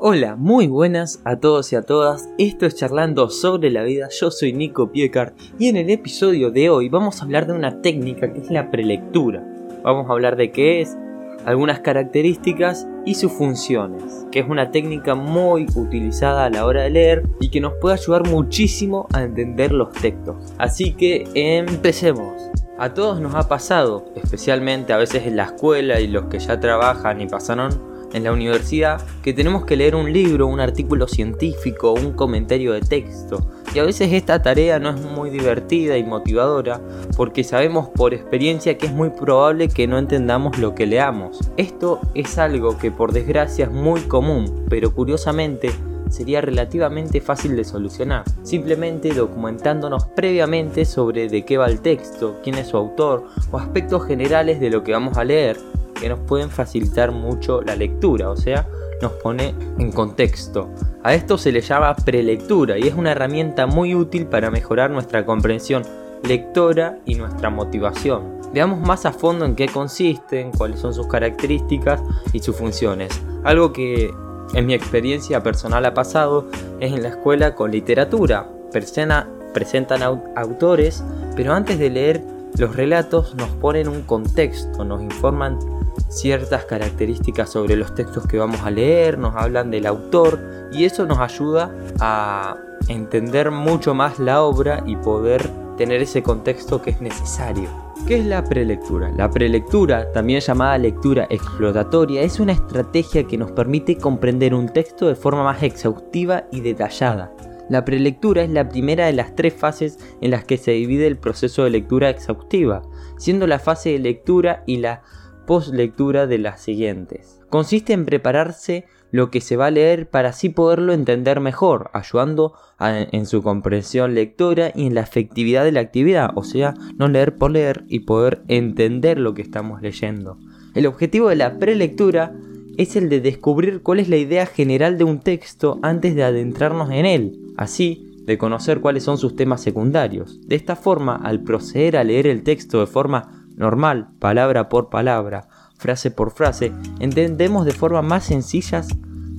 Hola, muy buenas a todos y a todas. Esto es Charlando sobre la vida. Yo soy Nico Piecar y en el episodio de hoy vamos a hablar de una técnica que es la prelectura. Vamos a hablar de qué es, algunas características y sus funciones, que es una técnica muy utilizada a la hora de leer y que nos puede ayudar muchísimo a entender los textos. Así que empecemos. A todos nos ha pasado, especialmente a veces en la escuela y los que ya trabajan y pasaron en la universidad que tenemos que leer un libro, un artículo científico, un comentario de texto. Y a veces esta tarea no es muy divertida y motivadora porque sabemos por experiencia que es muy probable que no entendamos lo que leamos. Esto es algo que por desgracia es muy común, pero curiosamente sería relativamente fácil de solucionar, simplemente documentándonos previamente sobre de qué va el texto, quién es su autor o aspectos generales de lo que vamos a leer que nos pueden facilitar mucho la lectura, o sea, nos pone en contexto. A esto se le llama prelectura y es una herramienta muy útil para mejorar nuestra comprensión lectora y nuestra motivación. Veamos más a fondo en qué consisten, cuáles son sus características y sus funciones. Algo que en mi experiencia personal ha pasado es en la escuela con literatura. presentan autores, pero antes de leer los relatos nos ponen un contexto, nos informan ciertas características sobre los textos que vamos a leer, nos hablan del autor y eso nos ayuda a entender mucho más la obra y poder tener ese contexto que es necesario. ¿Qué es la prelectura? La prelectura, también llamada lectura exploratoria, es una estrategia que nos permite comprender un texto de forma más exhaustiva y detallada. La prelectura es la primera de las tres fases en las que se divide el proceso de lectura exhaustiva, siendo la fase de lectura y la post-lectura de las siguientes. Consiste en prepararse lo que se va a leer para así poderlo entender mejor, ayudando en su comprensión lectora y en la efectividad de la actividad, o sea, no leer por leer y poder entender lo que estamos leyendo. El objetivo de la prelectura es el de descubrir cuál es la idea general de un texto antes de adentrarnos en él, así de conocer cuáles son sus temas secundarios. De esta forma, al proceder a leer el texto de forma normal, palabra por palabra, frase por frase, entendemos de forma más sencilla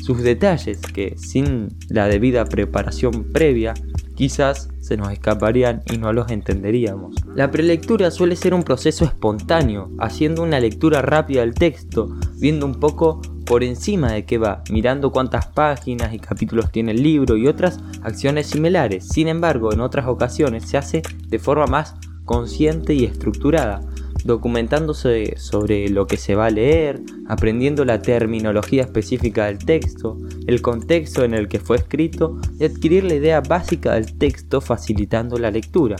sus detalles que sin la debida preparación previa quizás se nos escaparían y no los entenderíamos. La prelectura suele ser un proceso espontáneo, haciendo una lectura rápida del texto, viendo un poco por encima de qué va, mirando cuántas páginas y capítulos tiene el libro y otras acciones similares. Sin embargo, en otras ocasiones se hace de forma más consciente y estructurada, documentándose sobre lo que se va a leer, aprendiendo la terminología específica del texto, el contexto en el que fue escrito y adquirir la idea básica del texto facilitando la lectura.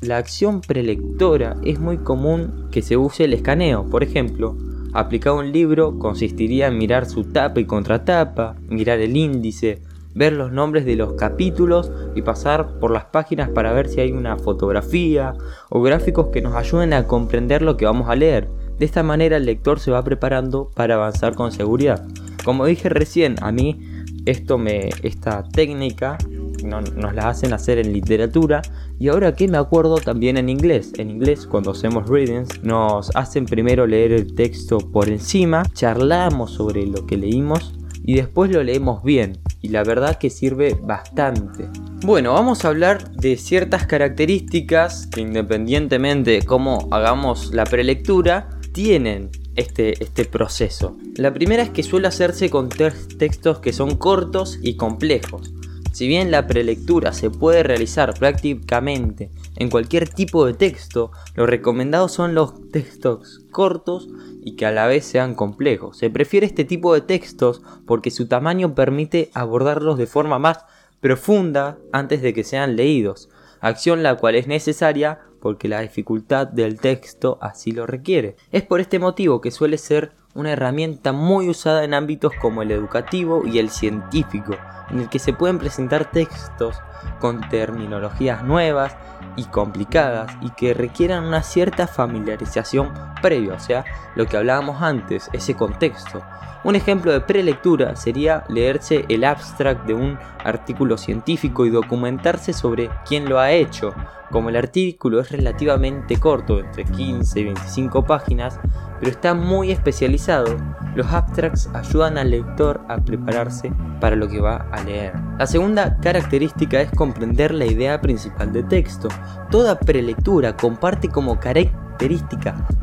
la acción prelectora es muy común que se use el escaneo, por ejemplo, aplicar un libro consistiría en mirar su tapa y contratapa, mirar el índice, ver los nombres de los capítulos y pasar por las páginas para ver si hay una fotografía o gráficos que nos ayuden a comprender lo que vamos a leer. De esta manera el lector se va preparando para avanzar con seguridad. Como dije recién, a mí esto me esta técnica nos la hacen hacer en literatura y ahora que me acuerdo también en inglés. En inglés cuando hacemos readings nos hacen primero leer el texto por encima, charlamos sobre lo que leímos y después lo leemos bien y la verdad que sirve bastante. Bueno, vamos a hablar de ciertas características que independientemente de cómo hagamos la prelectura, tienen este, este proceso. La primera es que suele hacerse con textos que son cortos y complejos. Si bien la prelectura se puede realizar prácticamente en cualquier tipo de texto, lo recomendado son los textos cortos y que a la vez sean complejos. Se prefiere este tipo de textos porque su tamaño permite abordarlos de forma más profunda antes de que sean leídos, acción la cual es necesaria porque la dificultad del texto así lo requiere. Es por este motivo que suele ser una herramienta muy usada en ámbitos como el educativo y el científico, en el que se pueden presentar textos con terminologías nuevas y complicadas y que requieran una cierta familiarización previa, o sea, lo que hablábamos antes, ese contexto. Un ejemplo de prelectura sería leerse el abstract de un artículo científico y documentarse sobre quién lo ha hecho. Como el artículo es relativamente corto, entre 15 y 25 páginas, pero está muy especializado, los abstracts ayudan al lector a prepararse para lo que va a leer. La segunda característica es comprender la idea principal del texto. Toda prelectura comparte como característica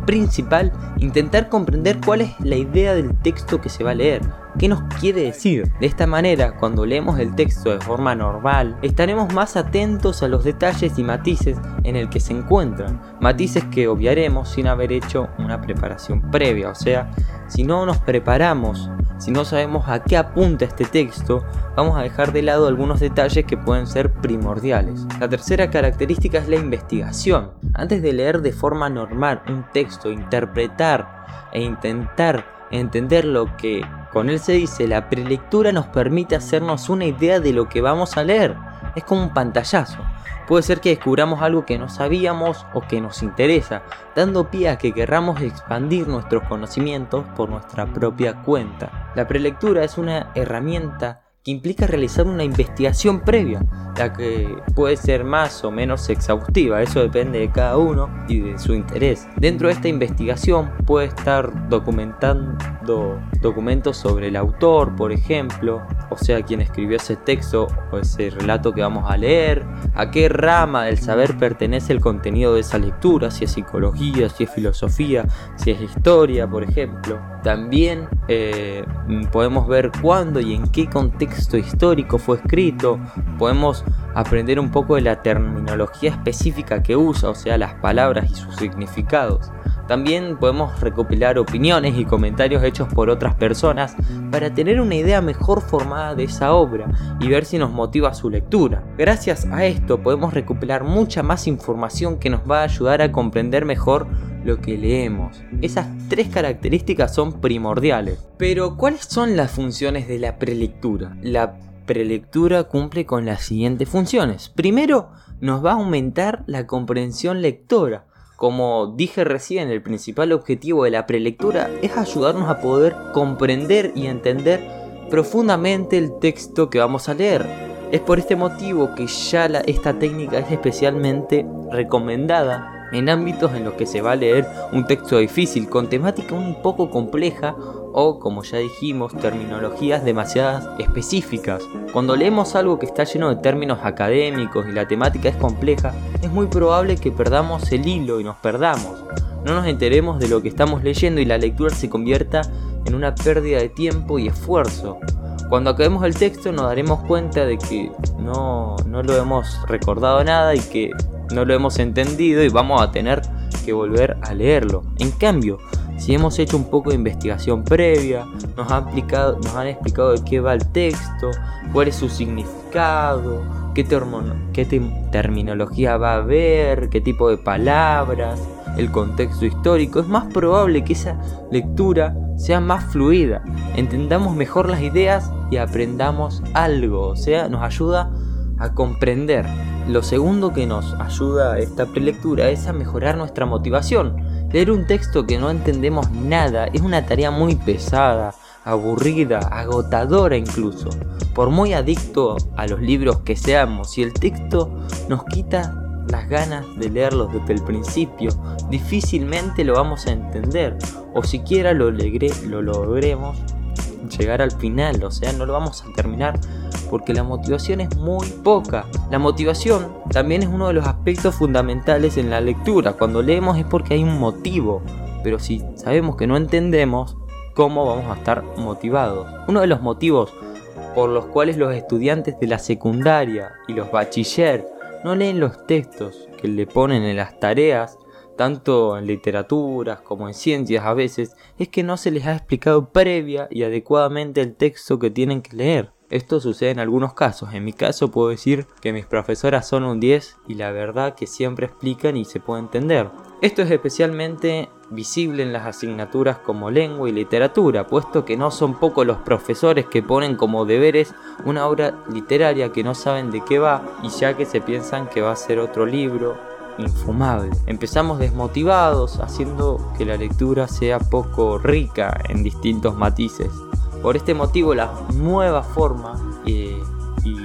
principal intentar comprender cuál es la idea del texto que se va a leer, qué nos quiere decir. De esta manera, cuando leemos el texto de forma normal, estaremos más atentos a los detalles y matices en el que se encuentran, matices que obviaremos sin haber hecho una preparación previa, o sea, si no nos preparamos, si no sabemos a qué apunta este texto, vamos a dejar de lado algunos detalles que pueden ser primordiales. La tercera característica es la investigación. Antes de leer de forma normal un texto, interpretar e intentar entender lo que con él se dice, la prelectura nos permite hacernos una idea de lo que vamos a leer. Es como un pantallazo. Puede ser que descubramos algo que no sabíamos o que nos interesa, dando pie a que querramos expandir nuestros conocimientos por nuestra propia cuenta. La prelectura es una herramienta que implica realizar una investigación previa, la que puede ser más o menos exhaustiva, eso depende de cada uno y de su interés. Dentro de esta investigación puede estar documentando documentos sobre el autor, por ejemplo, o sea, quien escribió ese texto o ese relato que vamos a leer, a qué rama del saber pertenece el contenido de esa lectura, si es psicología, si es filosofía, si es historia, por ejemplo. También eh, podemos ver cuándo y en qué contexto histórico fue escrito, podemos aprender un poco de la terminología específica que usa, o sea, las palabras y sus significados. También podemos recopilar opiniones y comentarios hechos por otras personas para tener una idea mejor formada de esa obra y ver si nos motiva su lectura. Gracias a esto podemos recopilar mucha más información que nos va a ayudar a comprender mejor lo que leemos. Esas tres características son primordiales. Pero, ¿cuáles son las funciones de la prelectura? La prelectura cumple con las siguientes funciones. Primero, nos va a aumentar la comprensión lectora. Como dije recién, el principal objetivo de la prelectura es ayudarnos a poder comprender y entender profundamente el texto que vamos a leer. Es por este motivo que ya esta técnica es especialmente recomendada en ámbitos en los que se va a leer un texto difícil con temática un poco compleja o, como ya dijimos, terminologías demasiadas específicas. Cuando leemos algo que está lleno de términos académicos y la temática es compleja, es muy probable que perdamos el hilo y nos perdamos. No nos enteremos de lo que estamos leyendo y la lectura se convierta en una pérdida de tiempo y esfuerzo. Cuando acabemos el texto nos daremos cuenta de que no, no lo hemos recordado nada y que no lo hemos entendido y vamos a tener que volver a leerlo. En cambio, si hemos hecho un poco de investigación previa, nos han, explicado, nos han explicado de qué va el texto, cuál es su significado, qué, terminología va a haber, qué tipo de palabras, el contexto histórico, es más probable que esa lectura sea más fluida, entendamos mejor las ideas y aprendamos algo, o sea, nos ayuda a comprender. Lo segundo que nos ayuda esta prelectura es a mejorar nuestra motivación. Leer un texto que no entendemos nada es una tarea muy pesada, aburrida, agotadora incluso. Por muy adicto a los libros que seamos, si el texto nos quita las ganas de leerlos desde el principio, difícilmente lo vamos a entender o siquiera lo, lo logremos llegar al final, o sea, no lo vamos a terminar porque la motivación es muy poca. La motivación también es uno de los aspectos fundamentales en la lectura. Cuando leemos es porque hay un motivo, pero si sabemos que no entendemos, ¿cómo vamos a estar motivados? Uno de los motivos por los cuales los estudiantes de la secundaria y los bachiller no leen los textos que le ponen en las tareas tanto en literaturas como en ciencias a veces, es que no se les ha explicado previa y adecuadamente el texto que tienen que leer. Esto sucede en algunos casos. En mi caso puedo decir que mis profesoras son un 10 y la verdad que siempre explican y se puede entender. Esto es especialmente visible en las asignaturas como lengua y literatura, puesto que no son pocos los profesores que ponen como deberes una obra literaria que no saben de qué va y ya que se piensan que va a ser otro libro infumable. Empezamos desmotivados, haciendo que la lectura sea poco rica en distintos matices. Por este motivo la nueva forma eh, y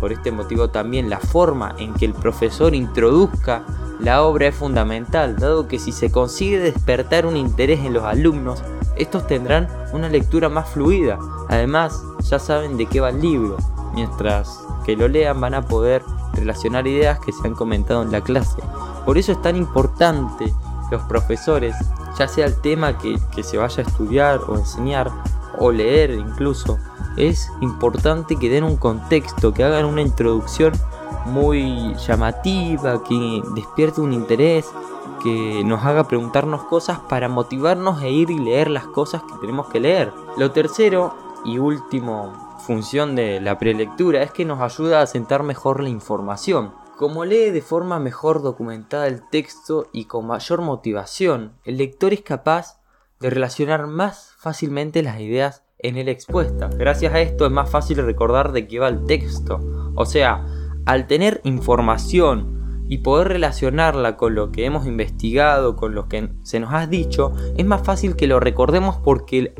por este motivo también la forma en que el profesor introduzca la obra es fundamental, dado que si se consigue despertar un interés en los alumnos, estos tendrán una lectura más fluida. Además, ya saben de qué va el libro, mientras que lo lean van a poder relacionar ideas que se han comentado en la clase. Por eso es tan importante los profesores, ya sea el tema que, se vaya a estudiar o enseñar, o leer incluso, es importante que den un contexto, que hagan una introducción muy llamativa, que despierte un interés, que nos haga preguntarnos cosas para motivarnos e ir y leer las cosas que tenemos que leer. Lo tercero y último función de la prelectura es que nos ayuda a sentar mejor la información. Como lee de forma mejor documentada el texto y con mayor motivación, el lector es capaz de relacionar más fácilmente las ideas en él expuestas. Gracias a esto es más fácil recordar de qué va el texto. O sea, al tener información y poder relacionarla con lo que hemos investigado, con lo que se nos ha dicho, es más fácil que lo recordemos porque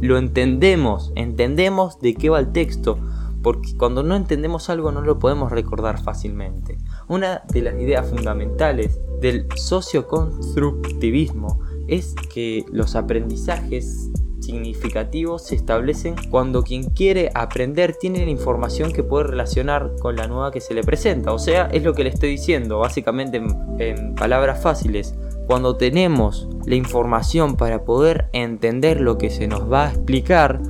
lo entendemos, entendemos de qué va el texto, porque cuando no entendemos algo no lo podemos recordar fácilmente. Una de las ideas fundamentales del socioconstructivismo es que los aprendizajes significativos se establecen cuando quien quiere aprender tiene la información que puede relacionar con la nueva que se le presenta. O sea, es lo que le estoy diciendo, básicamente en, palabras fáciles. Cuando tenemos la información para poder entender lo que se nos va a explicar,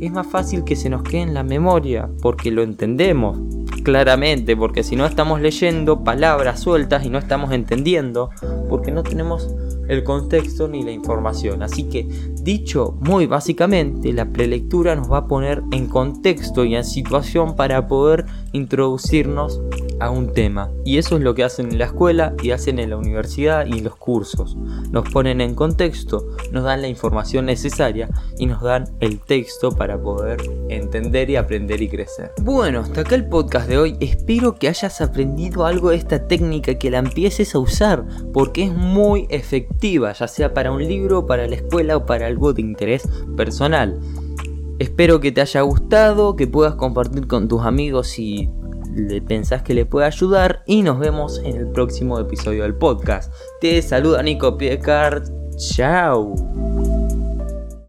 es más fácil que se nos quede en la memoria, porque lo entendemos claramente, porque si no estamos leyendo palabras sueltas y no estamos entendiendo, porque no tenemos el contexto ni la información. Así que, dicho muy básicamente, la prelectura nos va a poner en contexto y en situación para poder introducirnos a un tema. Y eso es lo que hacen en la escuela y hacen en la universidad y en los cursos. Nos ponen en contexto, nos dan la información necesaria y nos dan el texto para poder entender y aprender y crecer. Bueno, hasta acá el podcast de hoy. Espero que hayas aprendido algo de esta técnica, que la empieces a usar, porque es muy efectiva, ya sea para un libro, para la escuela o para algo de interés personal. Espero que te haya gustado, que puedas compartir con tus amigos si le pensás que le puede ayudar y nos vemos en el próximo episodio del podcast. Te saluda Nico Piecart. Chao.